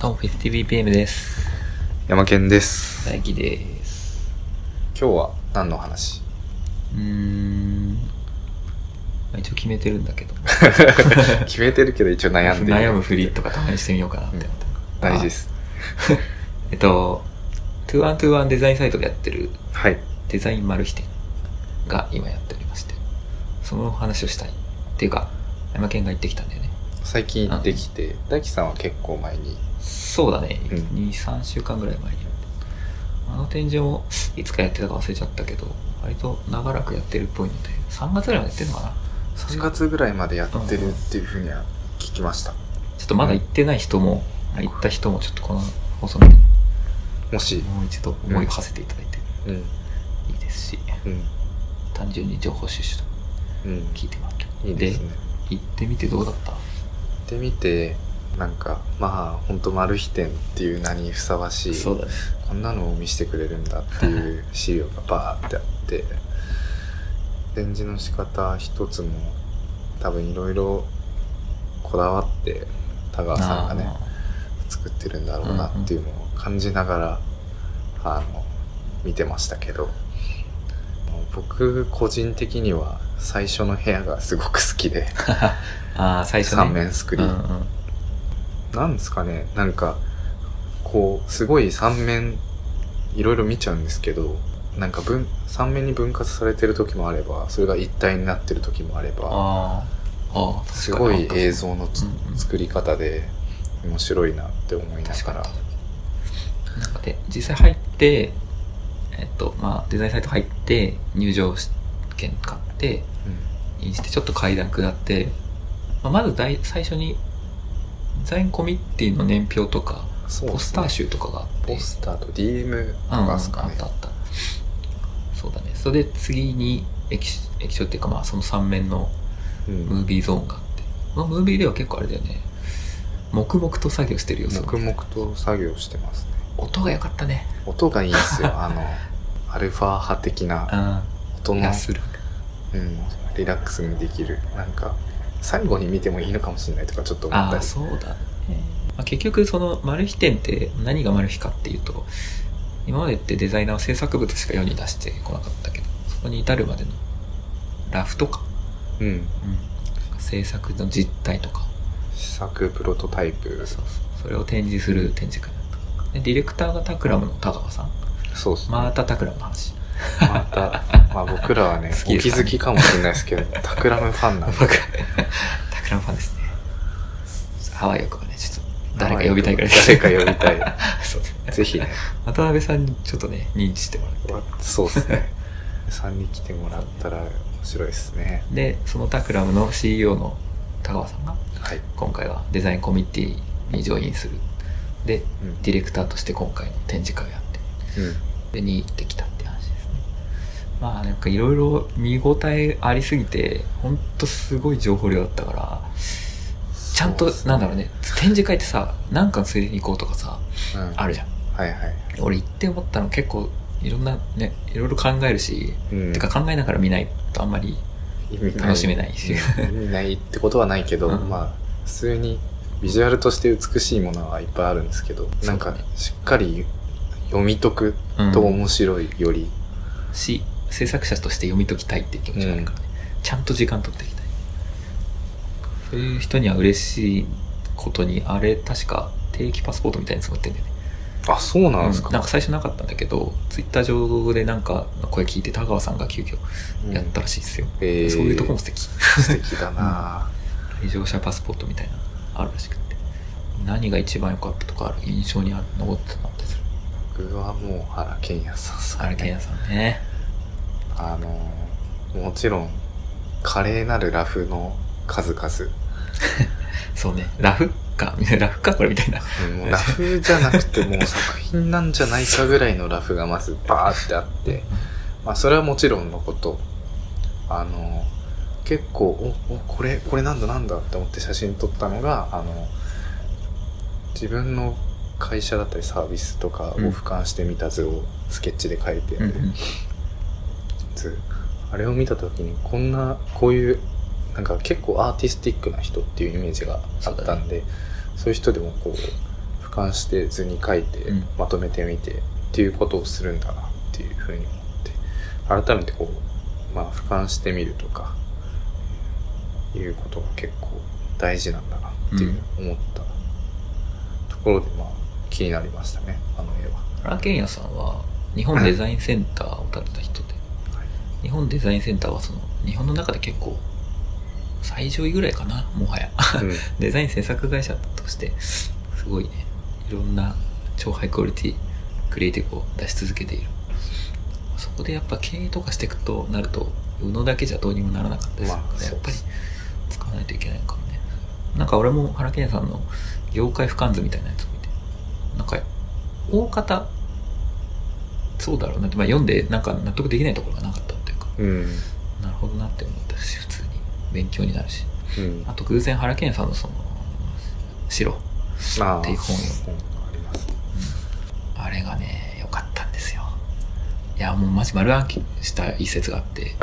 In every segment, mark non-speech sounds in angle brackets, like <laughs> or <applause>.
どうも、フェスティ BPM です。山健です。大輝です。今日は何の話？うーん。まあ一応決めてるんだけど。<laughs> 決めてるけど一応悩んでる。悩むふりとかたまにしてみようかなって思って。大事です。えっと、2121デザインサイトでやってるはい。デザインマル秘店が今やっておりまして、その話をしたい。っていうか、山県が行ってきたんだよね。最近行ってきて、大輝さんは結構前に、そうだね。うん2、3週間ぐらい前に。あの展示もいつかやってたか忘れちゃったけど、割と長らくやってるっぽいので、3月ぐらいまでやってるのかな3月ぐらいまでやってるっていうふうには聞きました。ちょっとまだ行ってない人も、あ行った人もちょっとこの放送見て、もし、もう一度思いを馳せていただいてうん、いいですし、うん、単純に情報収集とうん、聞いてもらって。いいですね。行ってみてどうだった？行ってみて、なんか、まあ、ほんとマル秘店っていう名にふさわしい、そうだね。こんなのを見せてくれるんだっていう <laughs> 資料がバーってあって展示の仕方一つも多分いろいろこだわって田川さんがねあ作ってるんだろうなっていうのを感じながら、あの見てましたけど僕個人的には最初の部屋がすごく好きでー <laughs> あー、最初ね。三面スクリーンうんうんなんですかねなんかこうすごい三面いろいろ見ちゃうんですけどなんか分三面に分割されてる時もあればそれが一体になってる時もあればあー。あー、すごい映像のつうんうん。作り方で面白いなって思いながら。に。なんかで、実際入って、えっと、まあ、デザインサイト入って、入場券買って、インしてちょっと階段下って、まあ、まず大最初に、デザインコミッティの年表とか、ねポスター集とかがあって、ポスターと DM とうんうん、あかですかねったあった。そうだね。それで次に液液晶っていうかまあその3面のうんムービーゾーンがあって、このムービーでは結構あれだよね。黙々と作業してるよ、黙々と作業してますね音が良かったね。音がいいんですよ <laughs> あのアルファ波的な音うん。のがする。うん、リラックスにできるなんか最後に見てもいいのかもしれないとかちょっと思ったり。そうだね。まあ、結局そのマル秘点って何がマル秘かっていうと、今までってデザイナーは制作物しか世に出してこなかったけど、そこに至るまでのラフとか、うん。制作の実態とか、試作プロトタイプ。そうそう。それを展示する展示会だった。でディレクターがタクラムの田川さん。そうっすね。またタクラムの話また、まあ、僕らはね好きですかお気づきかもしれないですけどタクラムファンなんで。<laughs> 僕タクラムファンですね。ハワイ欲はね。ちょっと誰か呼びたいぐら。い誰か呼びたい <laughs> そう。ですねぜひね。渡辺さんにちょっとね認知してもらって。そうっすね。3に来てもらったら面白いですね。でそのタクラムの CEO の田川さんがはい、今回はデザインコミッティにジョインする。でうん。ディレクターとして今回の展示会をやって。うん、でに行ってきたまあなんかいろいろ見応えありすぎてほんとすごい情報量だったからちゃんと、ね。なんだろうね展示会ってさなんかのついでに行こうとかさうん、あるじゃん。はいはい、俺行って思ったの結構いろんなねいろいろ考えるし、うん。てか考えながら見ないとあんまり楽しめないし。うん。意味ないってことはないけど、うん。まあ普通にビジュアルとして美しいものはいっぱいあるんですけど、なんかしっかり読み解くうんと面白いより、し制作者として読み解きたいっていう気持ちがあるからね、ちゃんと時間取っていきたい。そういう人には嬉しいことにあれ確か定期パスポートみたいに作ってんだよね。あそうなんですか、うん。なんか最初なかったんだけどツイッター上でなんかの声聞いて田川さんが急遽やったらしいですよ、えー。そういうとこも素敵。素敵だな、来場者パスポートみたいなのあるらしくて。何が一番良かったとかある？印象にある残ってたなって。する僕はもう原健也さんですあれケンヤさんねあのもちろん華麗なるラフの数々。<laughs> そうね。ラフか？<laughs> ラフか？これみたいな。うんもうラフじゃなくてもう作品なんじゃないかぐらいのラフがまずバーってあって、まあそれはもちろんのこと、あの、結構、お、お、これ、これなんだなんだって思って写真撮ったのが、あの、自分の会社だったりサービスとかを俯瞰してみた図をスケッチで描いてる。うんうん図。あれを見た時にこんな、こういう、なんか結構アーティスティックな人っていうイメージがあったんで、そういう人でもこう、俯瞰して図に書いてうんまとめてみてっていうことをするんだなっていうふうに思って改めてこう、まあ、俯瞰してみるとかいうことが結構大事なんだなっていう思ったところで、まあ気になりましたねあの絵は。原健也さんは日本デザインセンターを建てた人で、日本デザインセンターはその日本の中で結構最上位ぐらいかなもはや。うん。<laughs> デザイン制作会社としてすごいねいろんな超ハイクオリティクリエイティブを出し続けている。そこでやっぱ経営とかしていくとなると宇野だけじゃどうにもならなかったですから、まあやっぱり使わないといけないかもね。なんか俺も原健也さんの業界俯瞰図みたいなやつを見て。なんか大方そうだろうなって、まあ、読んでなんか納得できないところがなかったうん。なるほどなって思ったし普通に。勉強になるし。うん。あと偶然原健也さんのその白。っていう本を本あります。あれがね良かったんですよ。いやもうマジ丸暗記した一節があって。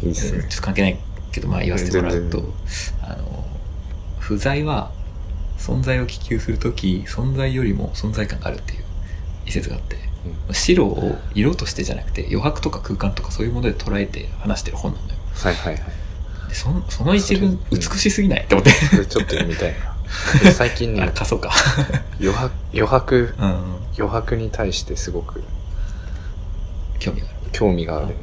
<laughs> いいっすね。ちょっと関係ないけどまあ言わせてもらうとあの不在は存在を希求するとき存在よりも存在感があるっていう一節があって白を色としてじゃなくて余白とか空間とかそういうもので捉えて話してる本なのよ。はいはいはい。でそのその一文美しすぎないって思って。それちょっと読みたいな。で最近 <laughs> あね貸そうか。余白余白うん。余白に対してすごく興味がある。興味がある。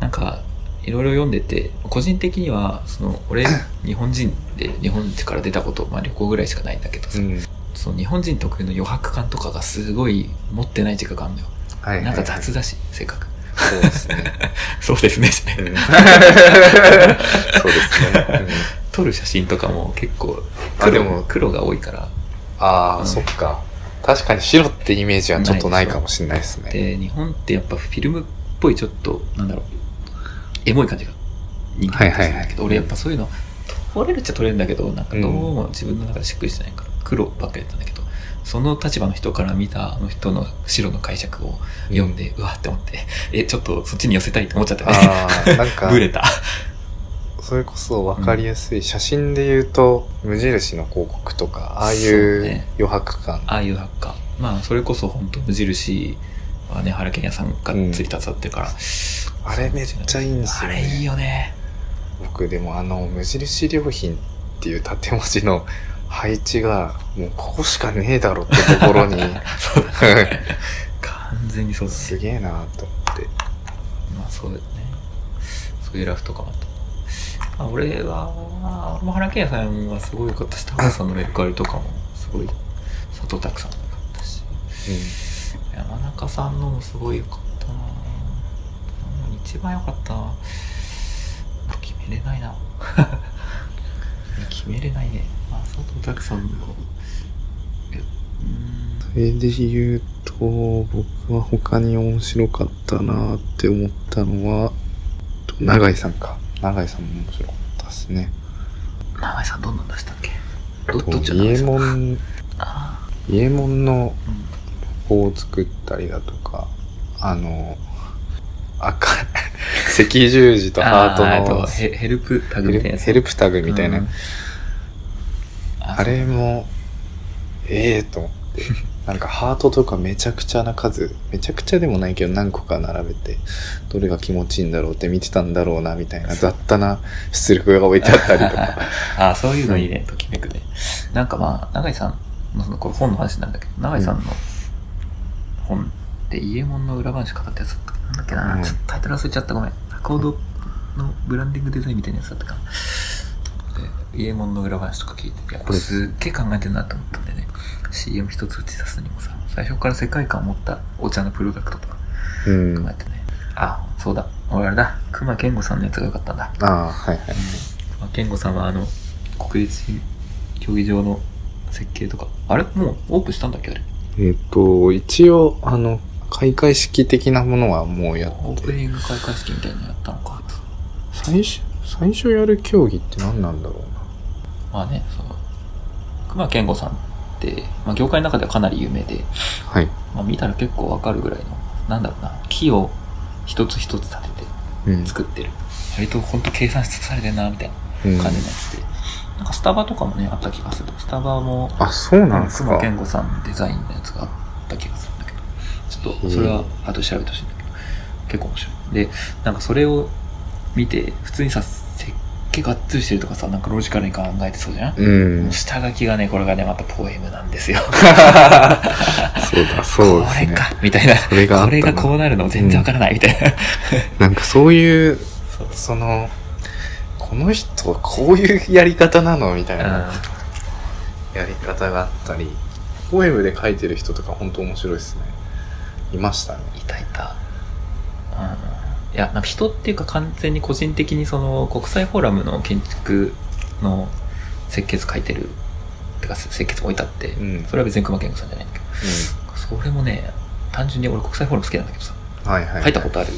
なんか、いろいろ読んでて、個人的には、その、俺、日本人で日本から出たこと、まあ旅行ぐらいしかないんだけどさ、うんその日本人特有の余白感とかがすごい持ってない自覚があるのよ。はいはい、なんか雑だし、性格。そうですね、<laughs> そうですね。うん、<laughs> そうですね、うん。撮る写真とかも結構黒あでも。黒が多いから。ああ、うん。そっか。確かに白ってイメージはちょっとないかもしれないですね。で、日本ってやっぱフィルムっぽいちょっと、なんだろう、エモい感じが人気なんだけど、はいはいはい。俺やっぱそういうの、撮れるっちゃ撮れるんだけど、なんかどうも自分の中でしっくりしてないから、黒ばっかりやったんだけど、その立場の人から見たあの人の白の解釈を読んで、うわって思って、え、ちょっとそっちに寄せたいって思っちゃったね。ああなんか <laughs> ブレた。それこそ分かりやすい、写真で言うと無印の広告とかああいそうねう余白感、ああいうハッカー。まあ、それこそ本当無印はね、原健也さんがっつり携わってるから、あれめっちゃいいんですよねあれいいよね。僕でもあの無印良品っていう縦文字の配置がもうここしかねえだろってところにそうだね。<laughs> 完全にそうだね。すげえなと思ってまあそうだよね。そういうラフとかもあった。まあ、俺は、俺も原健也さんはすごい良かったし、高橋さんのメルカリとかもすごい、佐藤拓さんも良かったし、山中さんのもすごい良かったな一番良かったな決めれないな <laughs> 決めれないね。まあ、佐藤拓さんの、それで言うと僕は他に面白かったなって思ったのはと永井さんか。永井さんも面白かったですね。長井さんどんなん出したっけ？ど、とどっち伊右衛が長井さん門あ伊右衛門のあ、うん。棒を作ったりだとかあの赤赤十字とハートあのとヘヘルプタグみたいなヘルプタグみたいな、うんあれもええと思って。<laughs> なんかハートとかめちゃくちゃな数めちゃくちゃでもないけど何個か並べてどれが気持ちいいんだろうって見てたんだろうなみたいな雑多な出力が置いてあったりとか。<laughs> あそういうのいいね、ときめくね。なんかまあ、永井さんの、その、これ本の話なんだけ？ど、永井さんの本って、伊右衛門の裏話語ったやつだったっけなんだっけな、うん。ちょっとタイトル忘れちゃった、ごめん。コードのブランディングデザインみたいなやつだったかな。で、伊右衛門の裏話とか聞いて、いや、これすっげえ考えてるなと思ったんでね、CM 一つ打ち出すにもさ、最初から世界観を持ったお茶のプロダクトとかうん考えてね。あ、そうだ。俺あれだ。熊健吾さんのやつがよかったんだ。ああはいはいまあ、健吾さんはあの、国立競技場の設計とか、あれ？もうオープンしたんだっけ？あれ？えっ、と一応あの開会式的なものはもうやってオープニング開会式みたいなのやったのか。最初最初やる競技って何なんだろうなまあね、その、熊健吾さんって、まあ業界の中ではかなり有名で、はいまあ見たら結構わかるぐらいの、なんだろうな、木を一つ一つ立てうんて作ってる。割とほんと計算しされてんな、みたいなうん感じのやつで。なんかスタバとかもね、あった気がする。スタバも、あ、そうなんですか熊健吾さんデザインのやつがあった気がするんだけど、ちょっと、それは後で調べてほしいんだけど、結構面白い。で、なんかそれを見て、普通にさ、設計がっつりしてるとかさ、なんかロジカルに考えてそうじゃん、うん。下書きがね、これがね、またポエムなんですよ。そうだ、そうですね。これか、みたいな。それがあったなこれがこうなるの全然わからない、みたいな。なんかそういう、そうその、この人はこういうやり方なのみたいなやり方があったり、ポエムで書いてる人とか本当面白いですね。いましたね。いたいた。うん。いや、なんか人っていうか完全に個人的にその国際フォーラムの建築の設計図書いてる、てか設計図置いてあって、うんそれは別に熊健吾さんじゃないんだけど、それもね、単純に俺国際フォーラム好きなんだけどさ、うん。はいはい。入ったことある？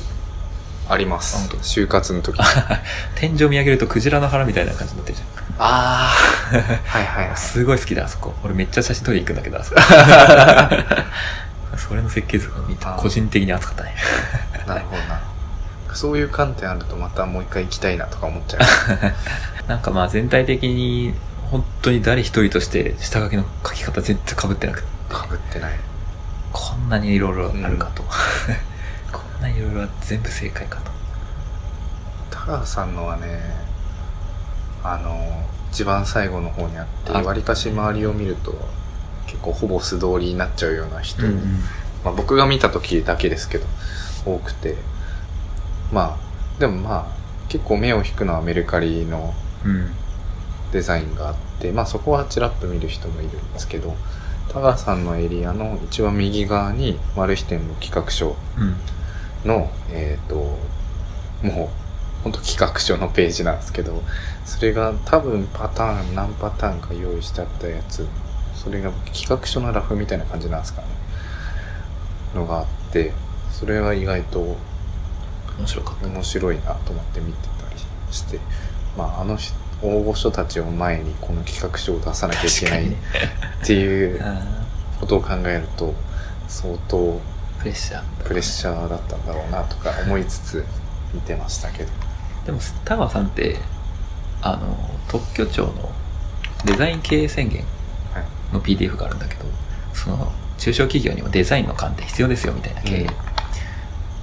あります。就活の時。<laughs> 天井見上げるとクジラの腹みたいな感じになってるじああ。はいはいはゃん。い。<laughs> すごい好きだ、あそこ。俺めっちゃ写真撮りに行くんだけど、あそこ。<laughs> それの設計図を見てあー個人的に熱かったね。なるほどな。そういう観点あるとまたもう一回行きたいなとか思っちゃう。<laughs> なんかまあ全体的に本当に誰一人として下書きの書き方全然被ってなくて。かぶってない。こんなにいろいろあるかと、<laughs> こんなにいろいろ全部正解かと。田川さんのはね、あの、一番最後の方にあって、あ。わりかし周りを見ると、結構ほぼ素通りになっちゃうような人、うん。まあ僕が見た時だけですけど、多くて。まあ、でもまあ、結構目を引くのはメルカリのうんデザインがあって、まあそこはちらっと見る人もいるんですけど、田川さんのエリアの一番右側にマルヒ店の企画書うんの、えっ、と、もう、ほんと企画書のページなんですけど、それが多分パターン、何パターンか用意してあったやつ、それが企画書のラフみたいな感じなんですかね。のがあって、それが意外と面白かった。面白いなと思って見てたりして、まああの人大御所たちを前にこの企画書を出さなきゃいけないっていうあことを考えると、相当ープレッシャープレッシャーだったんだろうなとか思いつつ見てましたけど。でも田川さんってあの特許庁のデザイン経営宣言はい。の PDF があるんだけどその中小企業にもデザインの観点必要ですよみたいな経営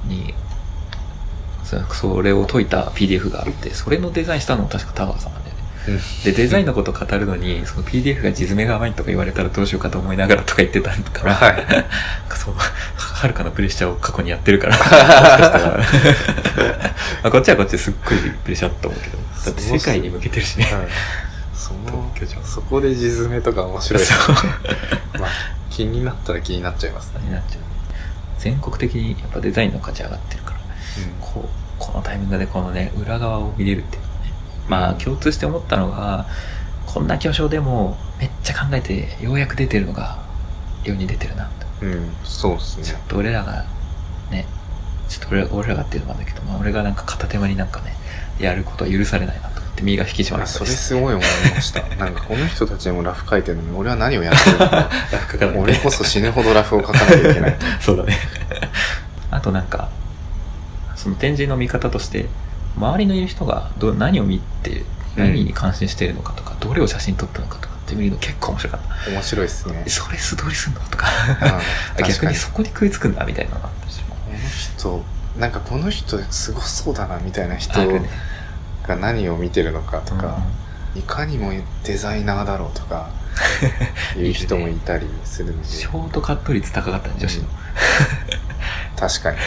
に、そそれを解いた PDF があってそれのデザインしたのも確か田川さんなんだよね。うん。でデザインのことを語るのにその PDF が地詰めが甘いとか言われたらどうしようかと思いながらとか言ってたから、はい。そうはるかなプレッシャーを過去にやってるからもしかしたらまあこっちはこっちですっごいプレッシャーだと思うけどだって世界に向けてるしね。はい。そのそこで地詰めとか面白い。ですそう。<laughs> まあ気になったら気になっちゃいますね、になっちゃう。全国的にやっぱデザインの価値上がってるからこうこのタイミングでこのね裏側を見れるっていうね。まあ共通して思ったのがこんな巨匠でもめっちゃ考えてようやく出てるのが世に出てるなと。うん、うん、そうですね。ちょっと俺らがねちょっと俺ら俺らがっていうのもあるんだけど、まあ、俺がなんか片手間になんかねやることは許されないなと思って身が引き締まりあそれすごい思いました。<laughs> なんかこの人たちもラフ書いてるのに俺は何をやってるのか。<laughs> ラフ書かないで。俺こそ死ぬほどラフを書かなきゃいけない <laughs> そうだね。あとなんか、その展示の見方として、周りのいる人がどう何を見て、何に関心しているのかとか、どれを写真撮ったのかとかって見るの結構面白かった。面白いですねえそれ素通りすんのとか、<laughs> 逆ににそこに食いつくんだみたいなのがあったし。この人なんかこの人すごそうだなみたいな人。が何を見てるのかとうんか、いかにもデザイナーだろうとか <laughs> いう人もいたりするんでショートカット率高かったね、女子の。<laughs> 確かに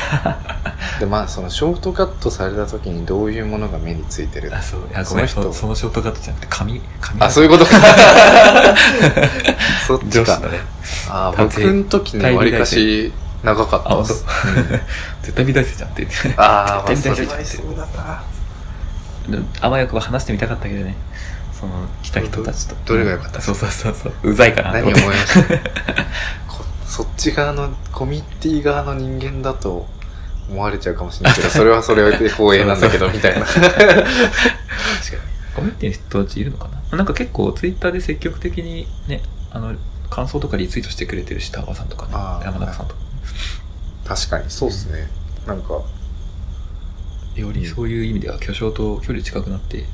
<laughs> でまあそのショートカットされた時にどういうものが目についてる？あ、そう。いや、その人そそのショートカットじゃなくて、髪、髪？あそういうことか <laughs> そっちかね。あ僕の時にわりかし長かったです。<laughs> 絶対美大生じゃんって言って。ああ、まあ、絶対美大生そうだな。あわよくば話してみたかったけどね。その、来た人たちと。どどれが良かった？そうそうそうそう。うざいかなと何思いました？こそっち側の、コミュニティ側の人間だと思われちゃうかもしれないけど、それはそれで光栄なんだけど、みたいな。確かに。コミュニティの人たちいるのかな？なんか結構ツイッターで積極的にね、あの、感想とかリツイートしてくれてるし、タワさんとかね山中さんとか。確かに、そうですね。なんか、よりそういう意味では巨匠と距離近くなって、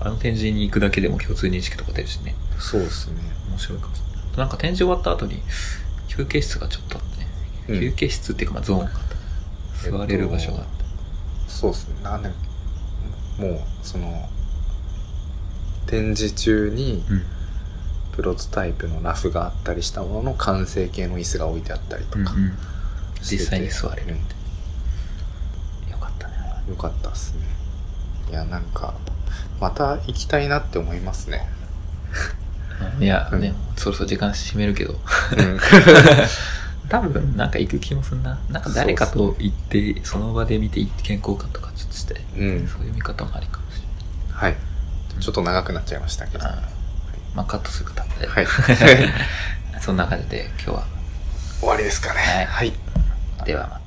あの展示に行くだけでも共通認識とか出るしね。そうですね。面白いかもしれない。なんか展示終わった後に休憩室がちょっとあってね。うん休憩室っていうかまあゾーンがあった。座れる場所があった。そうですね。なんで、もう、その、展示中にうん。プロトタイプのラフがあったりしたものの完成形の椅子が置いてあったりとか、うんうん。してて実際に座れるみたいな。よかったね。よかったっすね。いや、なんか、また行きたいなって思いますね。いや、うんね、そろそろ時間締めるけど。うん。<laughs> 多分、なんか行く気もすんな。なんか誰かと行って、その場で見て意見交換とかちょっとして、うんそういう見方もありかもしれはい。ちょっと長くなっちゃいましたけど。まあ、カットするかで。い。<laughs> そんな感じで今日は。終わりですかね。はいはい。ではまた。